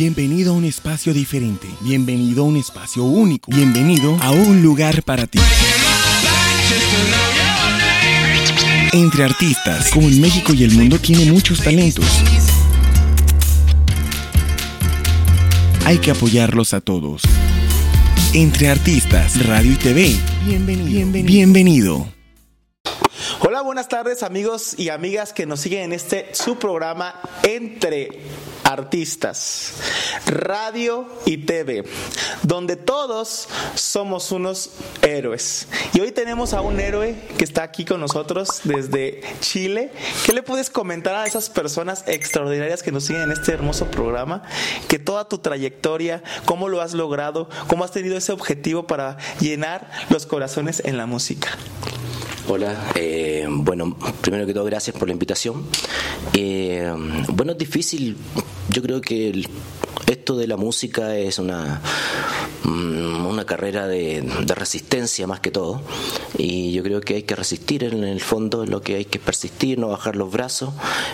Bienvenido a un espacio diferente. Bienvenido a un espacio único. Bienvenido a un lugar para ti. Entre artistas, como en México y el mundo tiene muchos talentos. Hay que apoyarlos a todos. Entre artistas, radio y TV. Bienvenido. Bienvenido. Bienvenido. Hola, buenas tardes amigos y amigas que nos siguen en este su programa Entre Artistas, Radio y TV, donde todos somos unos héroes. Y hoy tenemos a un héroe que está aquí con nosotros desde Chile. ¿Qué le puedes comentar a esas personas extraordinarias que nos siguen en este hermoso programa? Que toda tu trayectoria, cómo lo has logrado, cómo has tenido ese objetivo para llenar los corazones en la música. Hola, eh, bueno, primero que todo gracias por la invitación. Eh, bueno, es difícil, yo creo que el- esto de la música es una, mm, una carrera de, de resistencia más que todo y yo creo que hay que resistir en el fondo, lo que hay que persistir, no bajar los brazos,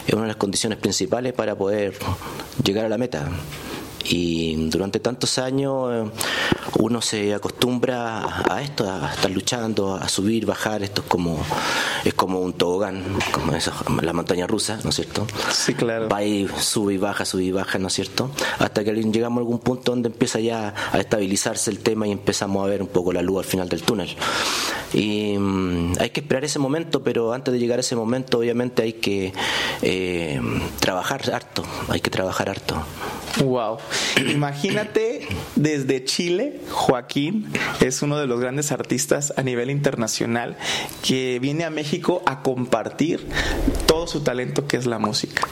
es una de las condiciones principales para poder llegar a la meta. Y durante tantos años eh, uno se acostumbra a esto, a estar luchando, a subir, bajar. Esto es como es como un tobogán, como eso, la montaña rusa, ¿no es cierto? Sí, claro. Va y sube y baja, sube y baja, ¿no es cierto? Hasta que llegamos a algún punto donde empieza ya a estabilizarse el tema y empezamos a ver un poco la luz al final del túnel. Y mm, hay que esperar ese momento, pero antes de llegar a ese momento, obviamente hay que eh, trabajar harto, hay que trabajar harto. Wow. Imagínate desde Chile, Joaquín es uno de los grandes artistas a nivel internacional que viene a México a compartir todo su talento que es la música.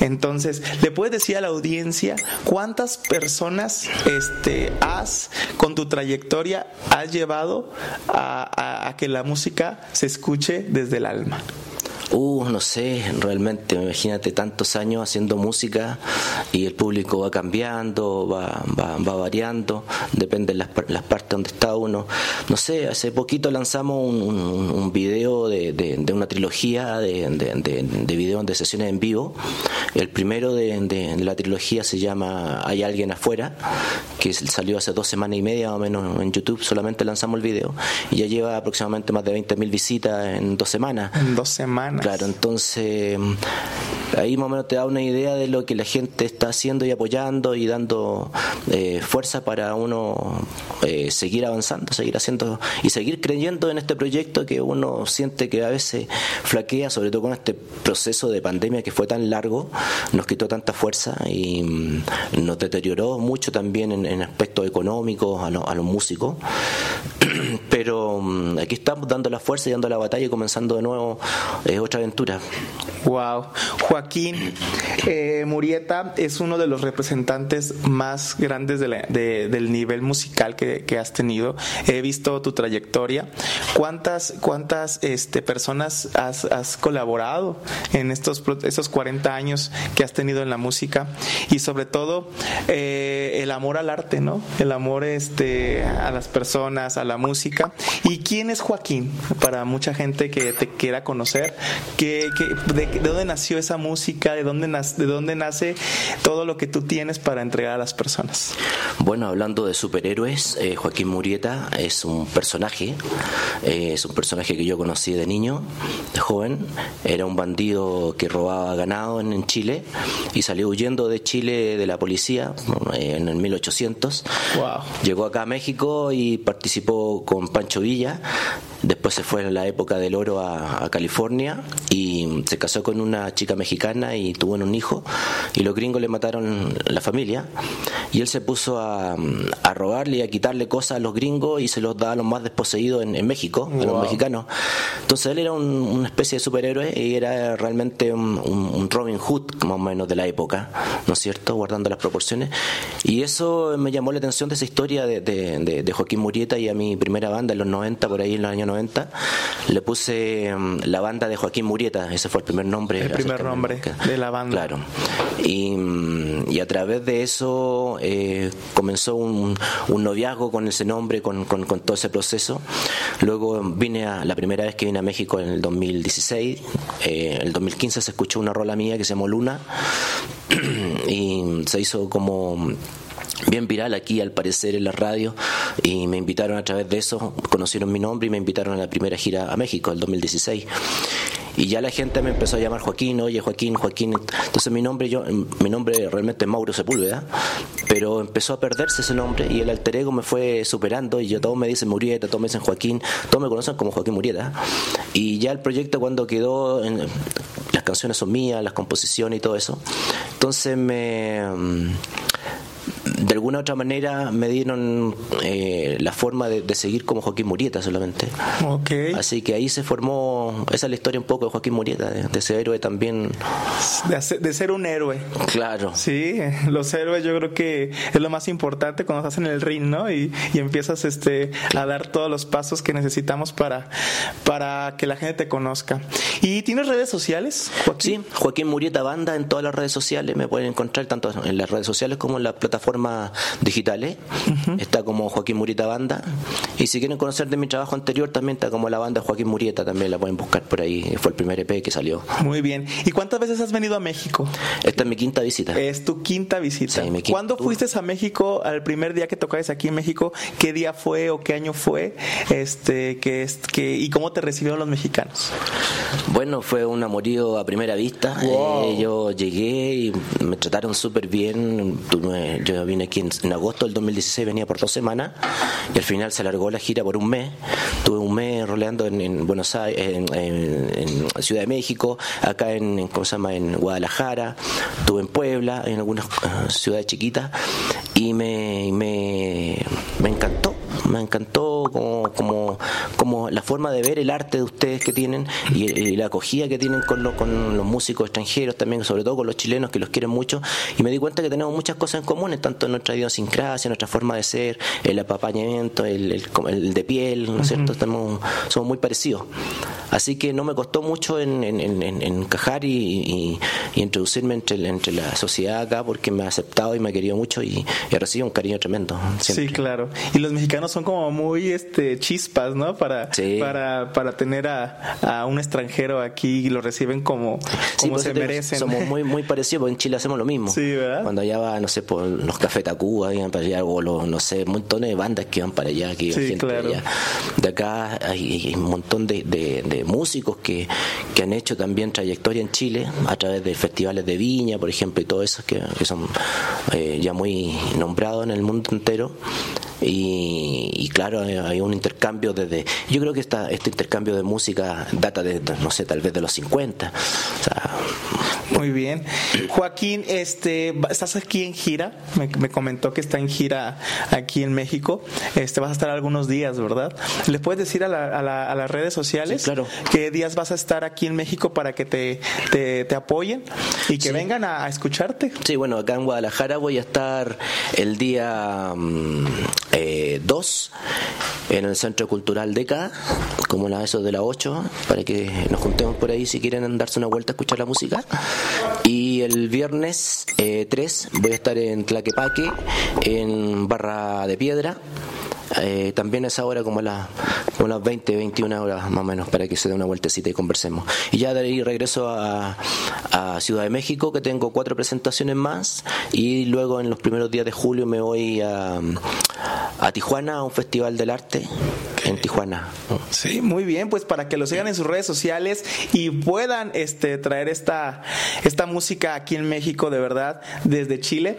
Entonces, ¿le puedes decir a la audiencia cuántas personas este, has, con tu trayectoria, has llevado a, a- a que la música se escuche desde el alma? Uh, no sé, realmente, imagínate tantos años haciendo música y el público va cambiando, va, va, va variando, depende de las, las partes donde está uno. No sé, hace poquito lanzamos un, video de, de- una trilogía de, de, de, de videos de sesiones en vivo. El primero de, la trilogía se llama Hay alguien afuera, que salió hace dos semanas y media o menos en YouTube, solamente lanzamos el video y ya lleva aproximadamente más de 20.000 visitas en dos semanas. En dos semanas. Claro, entonces mm, ahí más o menos te da una idea de lo que la gente está haciendo y apoyando y dando eh, fuerza para uno eh, seguir avanzando, seguir haciendo y seguir creyendo en este proyecto que uno siente que a veces flaquea, sobre todo con este proceso de pandemia que fue tan largo, nos quitó tanta fuerza y mm, nos deterioró mucho también en, aspectos económicos a, lo- a los músicos. Pero mm, aquí estamos dando la fuerza y dando la batalla y comenzando de nuevo eh, otra aventura. Wow. Joaquín eh, Murieta es uno de los representantes más grandes de la- de- del nivel musical que, que has tenido. He visto tu trayectoria. ¿Cuántas, cuántas este, personas has, has colaborado en estos, estos 40 años que has tenido en la música? Y sobre todo eh, el amor al arte, ¿no? El amor este, a las personas, a la música. ¿Y quién es Joaquín? Para mucha gente que te quiera conocer, ¿qué, de, dónde nació esa música? ¿De dónde, nace, ¿De dónde nace todo lo que tú tienes para entregar a las personas? Bueno, hablando de superhéroes, eh, Joaquín Murieta es un personaje, eh, es un personaje que yo conocí de niño, de joven. Era un bandido que robaba ganado en, Chile y salió huyendo de Chile de la policía en el 1800. Llegó acá a México y participó con Pancho Villa. Sevilla Después se fue en la época del oro a, California y se casó con una chica mexicana y tuvo un hijo. Y los gringos le mataron la familia. Y él se puso a, robarle y a quitarle cosas a los gringos y se los daba a los más desposeídos en, México, a los mexicanos. Entonces él era una especie de superhéroe y era realmente un, Robin Hood, más o menos, de la época, ¿no es cierto? Guardando las proporciones. Y eso me llamó la atención de esa historia de, de Joaquín Murieta y a mi primera banda en los 90, por ahí en los años 90, le puse mm, la banda de Joaquín Murieta, ese fue el primer nombre. El primer nombre de la banda. Claro. Y, mm, y a través de eso eh, comenzó un, un, noviazgo con ese nombre, con, con, todo ese proceso. Luego vine a, la primera vez que vine a México en el 2016, eh, el 2015 se escuchó una rola mía que se llamó Luna y se hizo como bien viral aquí al parecer en la radio y me invitaron a través de eso, conocieron mi nombre y me invitaron a la primera gira a México, el 2016. Y ya la gente me empezó a llamar Joaquín, oye Joaquín, Joaquín. Entonces mi nombre, yo, mi nombre realmente es Mauro Sepúlveda, pero empezó a perderse ese nombre y el alter ego me fue superando y yo todos me dicen Murieta, todos me dicen Joaquín, todos me conocen como Joaquín Murieta. Y ya el proyecto cuando quedó, en, las canciones son mías, las composiciones y todo eso. Entonces me de alguna otra manera me dieron eh, la forma de, seguir como Joaquín Murieta solamente. Okay. Así que ahí se formó, esa es la historia un poco de Joaquín Murieta, de, ese héroe también. De, ser un héroe. Claro. Sí, los héroes yo creo que es lo más importante cuando estás en el ring, ¿no? Y, empiezas este, a dar todos los pasos que necesitamos para, para que la gente te conozca. ¿Y tienes redes sociales, Joaquín? Sí, Joaquín Murieta Banda en todas las redes sociales, me pueden encontrar tanto en las redes sociales como en la plataforma digitales. Está como Joaquín Murieta Banda. Y si quieren conocer de mi trabajo anterior, también está como la banda Joaquín Murieta, también la pueden buscar por ahí. Fue el primer EP que salió. Muy bien. ¿Y cuántas veces has venido a México? Esta es mi quinta visita. Es tu quinta visita. ¿Cuándo fuiste a México al primer día que tocabas aquí en México? ¿Qué día fue o qué año fue? Este, que, que, ¿Y cómo te recibieron los mexicanos? Bueno, fue un amorío a primera vista. Eh, yo llegué y me trataron súper bien. Yo vine aquí en, agosto del 2016, venía por dos semanas y al final se alargó la gira por un mes. Tuve un mes roleando en, Buenos Aires, en, Ciudad de México, acá en, ¿cómo se llama? en Guadalajara, estuve en Puebla, en algunas uh, ciudades chiquitas y me, me, me encantó me encantó como, como, la forma de ver el arte de ustedes que tienen y, la acogida que tienen con, con los músicos extranjeros también, sobre todo con los chilenos que los quieren mucho. Y me di cuenta que tenemos muchas cosas en común, tanto en nuestra idiosincrasia, nuestra forma de ser, el apapañamiento, el, el, de piel, ¿no es cierto? Estamos, somos muy parecidos. Así que no me costó mucho en, encajar y, introducirme entre, entre la sociedad acá porque me ha aceptado y me ha querido mucho y, he recibido un cariño tremendo. Sí, claro. Y los mexicanos son como muy este chispas, ¿no? Para, para, para tener a, un extranjero aquí y lo reciben como, como se merecen. Somos muy, muy parecidos, porque en Chile hacemos lo mismo. Sí, ¿verdad? Cuando allá va, no sé, por los Café Tacuba, iban para allá, o los, no sé, montones de bandas que van para allá, que sí, claro. De acá hay, un montón de, de, músicos que, que, han hecho también trayectoria en Chile a través de festivales de viña, por ejemplo, y todo eso que, que son eh, ya muy nombrados en el mundo entero. Y, claro, hay un intercambio desde. Yo creo que esta, este intercambio de música data de, no sé, tal vez de los 50. muy bien. Joaquín, este, estás aquí en gira. Me, comentó que está en gira aquí en México. Este, vas a estar algunos días, ¿verdad? ¿Le puedes decir a, las redes sociales claro. qué días vas a estar aquí en México para que te, te, apoyen y que vengan a, escucharte? Sí, bueno, acá en Guadalajara voy a estar el día mm, 2 eh, en el Centro Cultural DECA, como la eso de la 8, para que nos juntemos por ahí si quieren darse una vuelta a escuchar la música. Y el viernes 3 eh, voy a estar en Tlaquepaque, en Barra de Piedra eh, también es ahora como, las como las 20, 21 horas más o menos para que se dé una vueltecita y conversemos. Y ya de ahí regreso a, a Ciudad de México, que tengo cuatro presentaciones más, y luego en los primeros días de julio me voy a, a Tijuana, a un festival del arte en Tijuana. Sí, muy bien, pues para que lo sigan en sus redes sociales y puedan este, traer esta, esta música aquí en México, de verdad, desde Chile.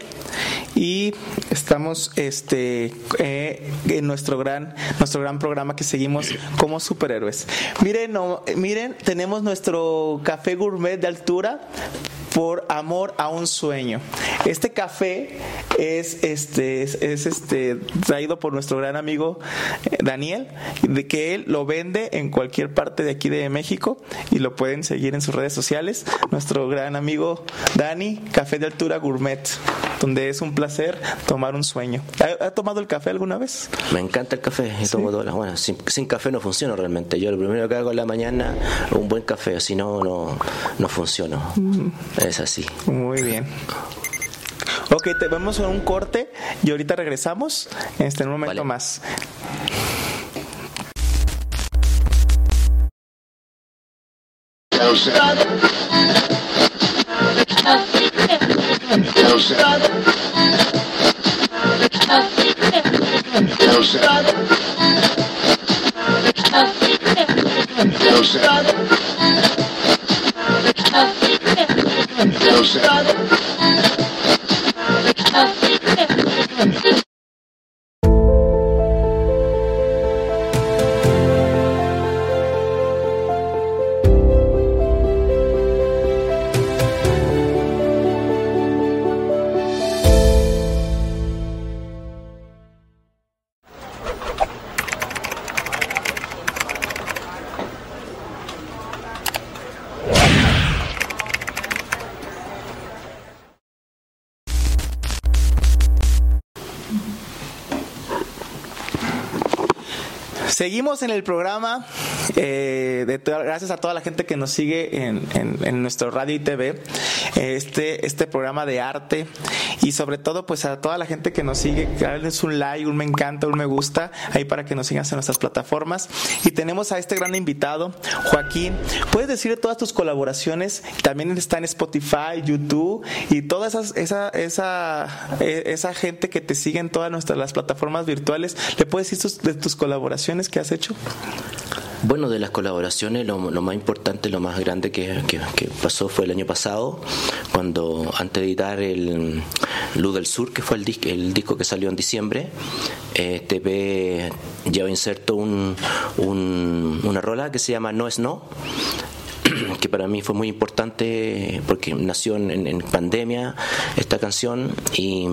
Y estamos este, eh, en nuestro gran, nuestro gran programa que seguimos como superhéroes. Miren, no, miren, tenemos nuestro café gourmet de altura por amor a un sueño. Este café es este es, este traído por nuestro gran amigo eh, Daniel, de que él lo vende en cualquier parte de aquí de México y lo pueden seguir en sus redes sociales. Nuestro gran amigo Dani, Café de Altura Gourmet, donde es un placer tomar un sueño. ¿Ha, tomado el café alguna vez? Me encanta el café y tomo todas las buenas. Sin, sin, café no funciona realmente. Yo lo primero que hago en la mañana un buen café, si no no no funciono. Mm. Es así. Muy bien. Ok, te vemos en un corte y ahorita regresamos este, en un momento vale. más. yourself. Seguimos en el programa, eh, de gracias a toda la gente que nos sigue en, nuestro radio y TV, este, este programa de arte y sobre todo pues a toda la gente que nos sigue, que es un like, un me encanta, un me gusta, ahí para que nos sigas en nuestras plataformas. Y tenemos a este gran invitado, Joaquín. ¿Puedes decir todas tus colaboraciones? También está en Spotify, YouTube y toda esa, esa, e, esa gente que te sigue en todas nuestras las plataformas virtuales. ¿Le puedes decir de tus colaboraciones? que has hecho? Bueno, de las colaboraciones, lo, más importante, lo más grande que, pasó fue el año pasado, cuando antes de editar el Luz del Sur, que fue el, disco, que salió en diciembre, eh, TV lleva inserto un, una rola que se llama No es No que para mí fue muy importante porque nació en, pandemia esta canción y,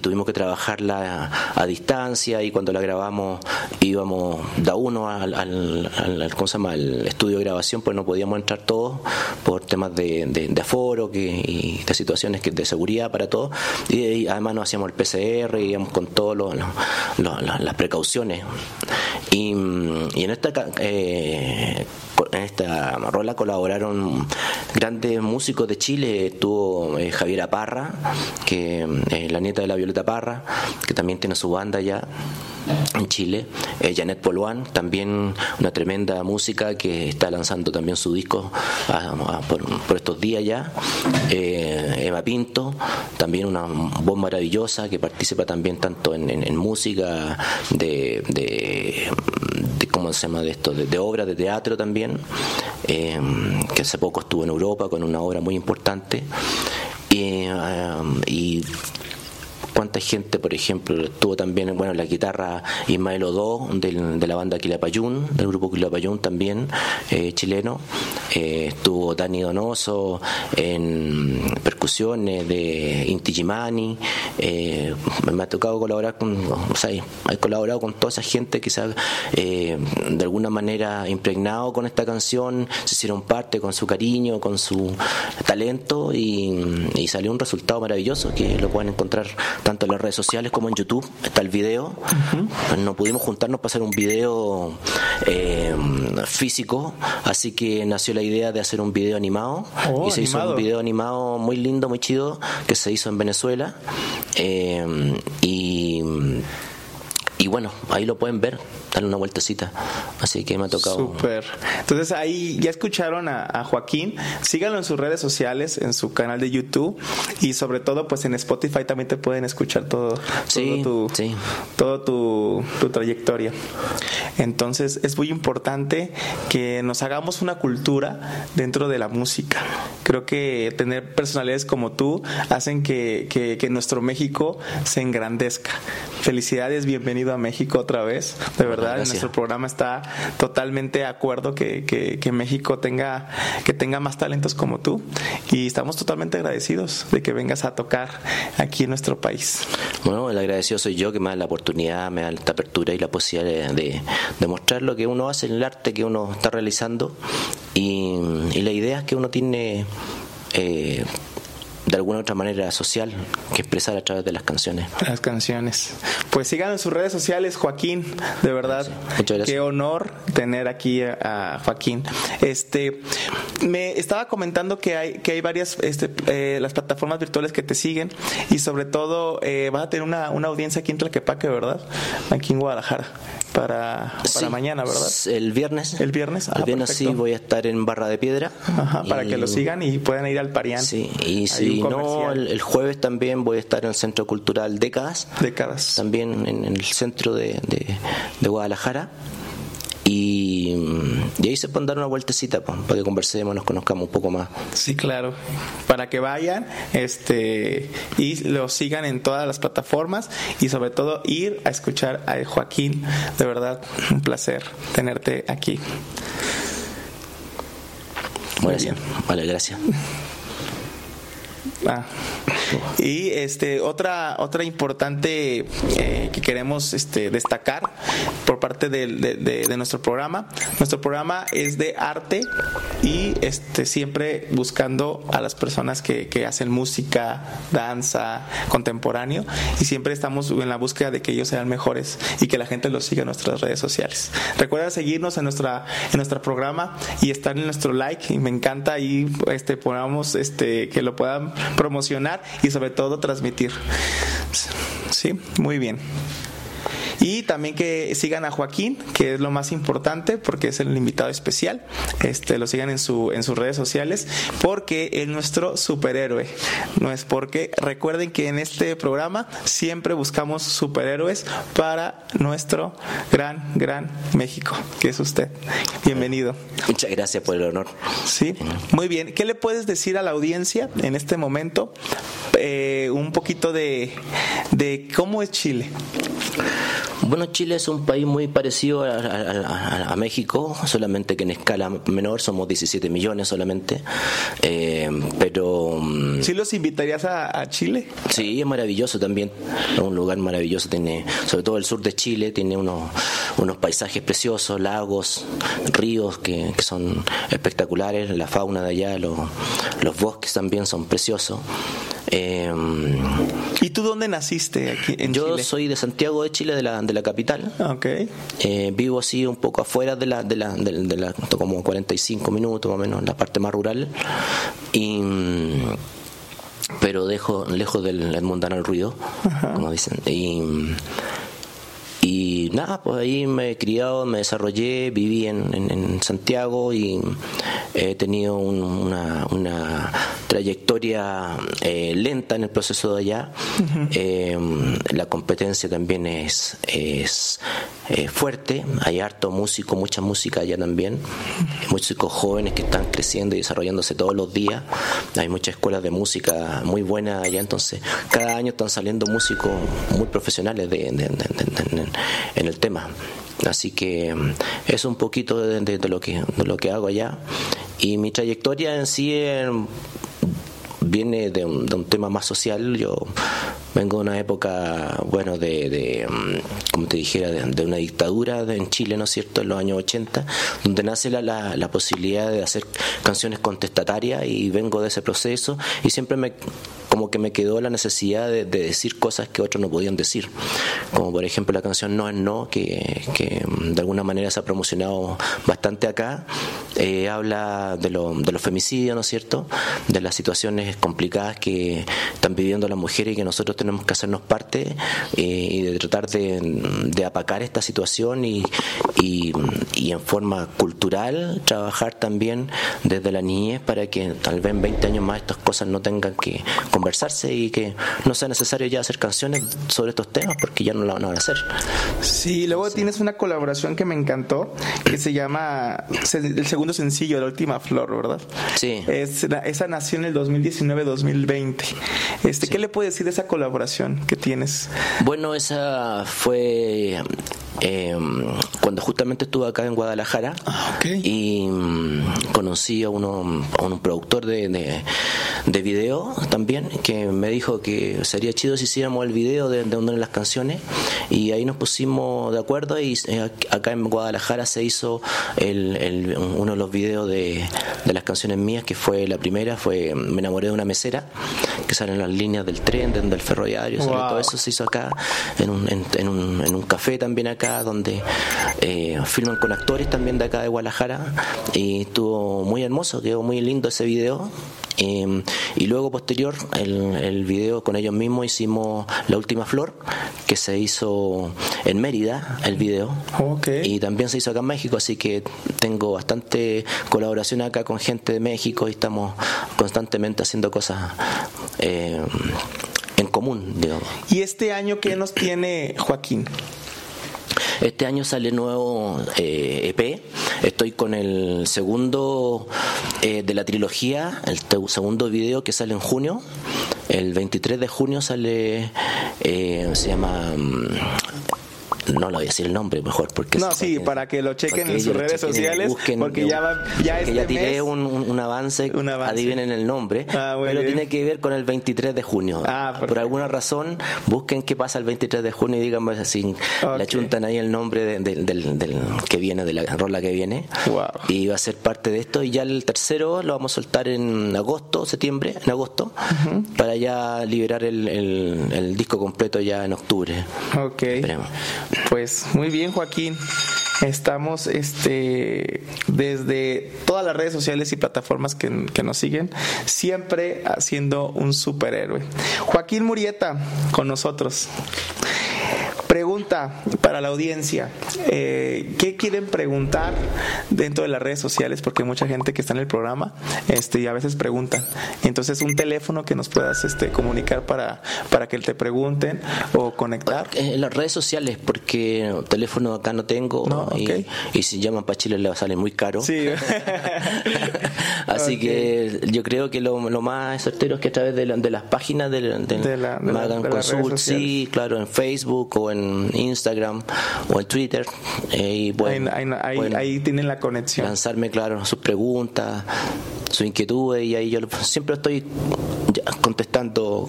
tuvimos que trabajarla a, distancia y cuando la grabamos íbamos da uno al, al, ¿cómo se al estudio de grabación pues no podíamos entrar todos por temas de, aforo que, y de situaciones que, de seguridad para todos. Y, además no hacíamos el PCR íbamos con todas las precauciones. Y, en esta eh, en esta rola colaboraron grandes músicos de Chile, estuvo eh, Javiera Parra, que es eh, la nieta de la Violeta Parra, que también tiene su banda ya en Chile, eh, Janet Poluán, también una tremenda música que está lanzando también su disco por, estos días ya, Eva Pinto, también una voz maravillosa que participa también tanto en, música de, de, ¿cómo se llama de esto? De, obras de teatro también, eh, que hace poco estuvo en Europa con una obra muy importante. y eh, cuánta gente, por ejemplo, estuvo también, bueno, la guitarra Ismael Odó de la banda Quilapayún, del grupo Quilapayún también, eh, chileno, eh, estuvo Dani Donoso en percusiones de Inti Gimani, eh, me ha tocado colaborar con, o sea, he colaborado con toda esa gente que se de alguna manera impregnado con esta canción, se hicieron parte con su cariño, con su talento y, y salió un resultado maravilloso que lo pueden encontrar tanto en las redes sociales como en YouTube está el video. No pudimos juntarnos para hacer un video eh, físico, así que nació la idea de hacer un video animado. Oh, y se hizo un video animado muy lindo, muy chido que se hizo en Venezuela. Eh, y y bueno, ahí lo pueden ver, darle una vueltecita. Así que me ha tocado. Súper. Entonces ahí ya escucharon a, Joaquín. Síganlo en sus redes sociales, en su canal de YouTube y sobre todo pues en Spotify también te pueden escuchar todo, todo tu, todo tu, tu trayectoria. Entonces es muy importante que nos hagamos una cultura dentro de la música. Creo que tener personalidades como tú hacen que, que nuestro México se engrandezca. Felicidades, bienvenido a México otra vez. De verdad, nuestro programa está totalmente de acuerdo que, que, México tenga, que tenga más talentos como tú. Y estamos totalmente agradecidos de que vengas a tocar aquí en nuestro país. Bueno, el agradecido soy yo que me da la oportunidad, me da esta apertura y la posibilidad de, de, mostrar lo que uno hace en el arte que uno está realizando y, y la idea es que uno tiene eh, de alguna otra manera social que expresar a través de las canciones. Las canciones. Pues sigan en sus redes sociales, Joaquín, de verdad. Muchas gracias. Qué honor tener aquí a Joaquín. Este, me estaba comentando que hay que hay varias este, eh, las plataformas virtuales que te siguen y sobre todo eh, vas a tener una, una audiencia aquí en Tlaquepaque, ¿verdad? Aquí en Guadalajara para, para mañana, ¿verdad? El viernes. El viernes. el ah, viernes sí voy a estar en Barra de Piedra. Ajá, para que lo sigan y puedan ir al Parián. Sí, y si no, el, jueves también voy a estar en el Centro Cultural Décadas. Décadas. También en, el centro de, de Guadalajara. Y, ahí se pueden dar una vueltecita para que conversemos, nos conozcamos un poco más. Sí, claro. Para que vayan este y lo sigan en todas las plataformas y sobre todo ir a escuchar a Joaquín. De verdad, un placer tenerte aquí. Muy bien. Vale, gracias. Ah. Y este otra otra importante eh, que queremos este, destacar por parte de, nuestro programa. Nuestro programa es de arte y este siempre buscando a las personas que, que hacen música, danza, contemporáneo y siempre estamos en la búsqueda de que ellos sean mejores y que la gente los siga en nuestras redes sociales. Recuerda seguirnos en nuestra en nuestro programa y estar en nuestro like y me encanta ahí este ponamos este que lo puedan promocionar y sobre todo transmitir. Sí, muy bien. Y también que sigan a Joaquín, que es lo más importante porque es el invitado especial. Este, lo sigan en, su, en sus redes sociales porque es nuestro superhéroe. No es porque recuerden que en este programa siempre buscamos superhéroes para nuestro gran, gran México, que es usted. Bienvenido. Muchas gracias por el honor. Sí, muy bien. ¿Qué le puedes decir a la audiencia en este momento? Eh, un poquito de, de cómo es Chile. Bueno, Chile es un país muy parecido a, México, solamente que en escala menor somos 17 millones solamente. Eh, pero. Mm, ¿Sí los invitarías a, Chile? Sí, es maravilloso también. Es un lugar maravilloso. Tiene, sobre todo el sur de Chile, tiene unos, unos paisajes preciosos, lagos, ríos que, son espectaculares. La fauna de allá, los, los bosques también son preciosos. Eh, ¿Y tú dónde naciste aquí en yo soy de Santiago de Chile, de la, de la capital. Okay. Eh, vivo así un poco afuera de la, de la, de, la, como 45 minutos más o menos, en la parte más rural. Y pero dejo lejos del mundano el ruido, como dicen. Y, y nada, pues ahí me he criado, me desarrollé, viví en, en, Santiago y he tenido una, una, trayectoria eh, lenta en el proceso de allá. Eh, la competencia también es, es eh, fuerte, hay harto músico, mucha música allá también, músicos jóvenes que están creciendo y desarrollándose todos los días. Hay muchas escuelas de música muy buenas allá, entonces cada año están saliendo músicos muy profesionales de, en el tema. Así que mm, es un poquito de, lo que, de lo que hago allá. Y mi trayectoria en sí viene de un, de un, tema más social. Yo vengo de una época, bueno, de, de mm, como te dijera, de, una dictadura en Chile, ¿no es cierto?, en los años 80, donde nace la, la, la posibilidad de hacer canciones contestatarias y vengo de ese proceso y siempre me como que me quedó la necesidad de, decir cosas que otros no podían decir. Como por ejemplo la canción No es No, que, que de alguna manera se ha promocionado bastante acá. Eh, habla de, lo, de los femicidios, ¿no es cierto? De las situaciones complicadas que están viviendo las mujeres y que nosotros tenemos que hacernos parte eh, y de tratar de, de, apacar esta situación y, y, y, en forma cultural trabajar también desde la niñez para que tal vez en 20 años más estas cosas no tengan que conversarse y que no sea necesario ya hacer canciones sobre estos temas porque ya no lo van a hacer. Sí, luego tienes una colaboración que me encantó que se llama el segundo sencillo, La Última Flor, ¿verdad? Sí. Es, esa nació en el 2019-2020. Este, ¿Qué le puedes decir de esa colaboración que tienes? Bueno, esa fue eh, cuando justamente estuve acá en Guadalajara ah, y mm, conocí a, uno, a un productor de, de, video también que me dijo que sería chido si hiciéramos el video de, de una de las canciones. Y ahí nos pusimos de acuerdo y eh, acá en Guadalajara se hizo el, el, uno de los videos de, de las canciones mías que fue la primera fue Me enamoré de una mesera que salen las líneas del tren, del ferroviario, todo eso se hizo acá en un, en, un, en un café también acá donde eh, filman con actores también de acá de Guadalajara, y estuvo muy hermoso, quedó muy lindo ese video. Eh, y luego posterior el, el, video con ellos mismos hicimos La Última Flor, que se hizo en Mérida, el video. Y también se hizo acá en México, así que tengo bastante colaboración acá con gente de México y estamos constantemente haciendo cosas eh, en común, digamos. ¿Y este año qué nos tiene Joaquín? Este año sale nuevo EP. Eh, e Estoy con el segundo eh, de la trilogía, el segundo video que sale en junio. El 23 de junio sale, eh, se llama mm, no lo voy a decir el nombre mejor porque no sí para que lo chequen en sus redes sociales porque ya va, ya, este ya tiré un, un, avance, adivinen el nombre ah, pero tiene que ver con el 23 de junio. Ah, por alguna razón busquen qué pasa el 23 de junio y díganme así le chuntan ahí el nombre del, del, que viene de la rola que viene. Y va a ser parte de esto. Y ya el tercero lo vamos a soltar en agosto septiembre en agosto para ya liberar el, el, disco completo ya en octubre. Ok. Esperemos. Pues muy bien, Joaquín. Estamos este, desde todas las redes sociales y plataformas que, que, nos siguen, siempre haciendo un superhéroe. Joaquín Murieta con nosotros. Pregunta para la audiencia. Eh, ¿Qué quieren preguntar dentro de las redes sociales? Porque hay mucha gente que está en el programa este, y a veces preguntan. Entonces, un teléfono que nos puedas este, comunicar para, para que te pregunten o conectar. En las redes sociales, porque teléfono acá no tengo y, si llaman para Chile le sale muy caro. Sí. Así que yo creo que lo, más certero es que a través de, las páginas de, la, me hagan consultas. Sí, claro, en Facebook o en Instagram o en Twitter. Eh, y ahí, tienen la conexión. Lanzarme, claro, sus preguntas, sus inquietudes y ahí yo siempre estoy contestando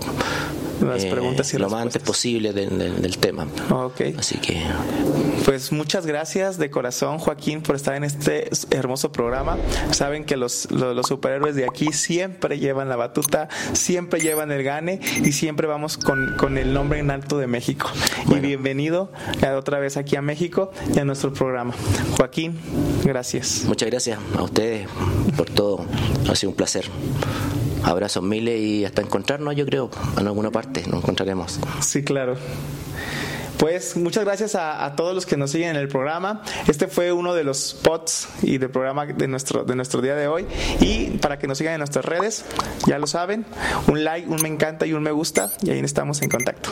las eh, preguntas y lo más antes posible del, tema. Okay. Así que. Pues muchas gracias de corazón, Joaquín, por estar en este hermoso programa. Saben que los, los, superhéroes de aquí siempre llevan la batuta, siempre llevan el gane y siempre vamos con, con el nombre en alto de México. Y bienvenido otra vez aquí a México y a nuestro programa. Joaquín, gracias. Muchas gracias a ustedes por todo. Ha sido un placer. Abrazos miles y hasta encontrarnos, yo creo, en alguna parte nos encontraremos. Sí, claro. Pues muchas gracias a, todos los que nos siguen en el programa. Este fue uno de los spots y del programa de nuestro, de nuestro día de hoy. Y para que nos sigan en nuestras redes, ya lo saben, un like, un me encanta y un me gusta. Y ahí estamos en contacto.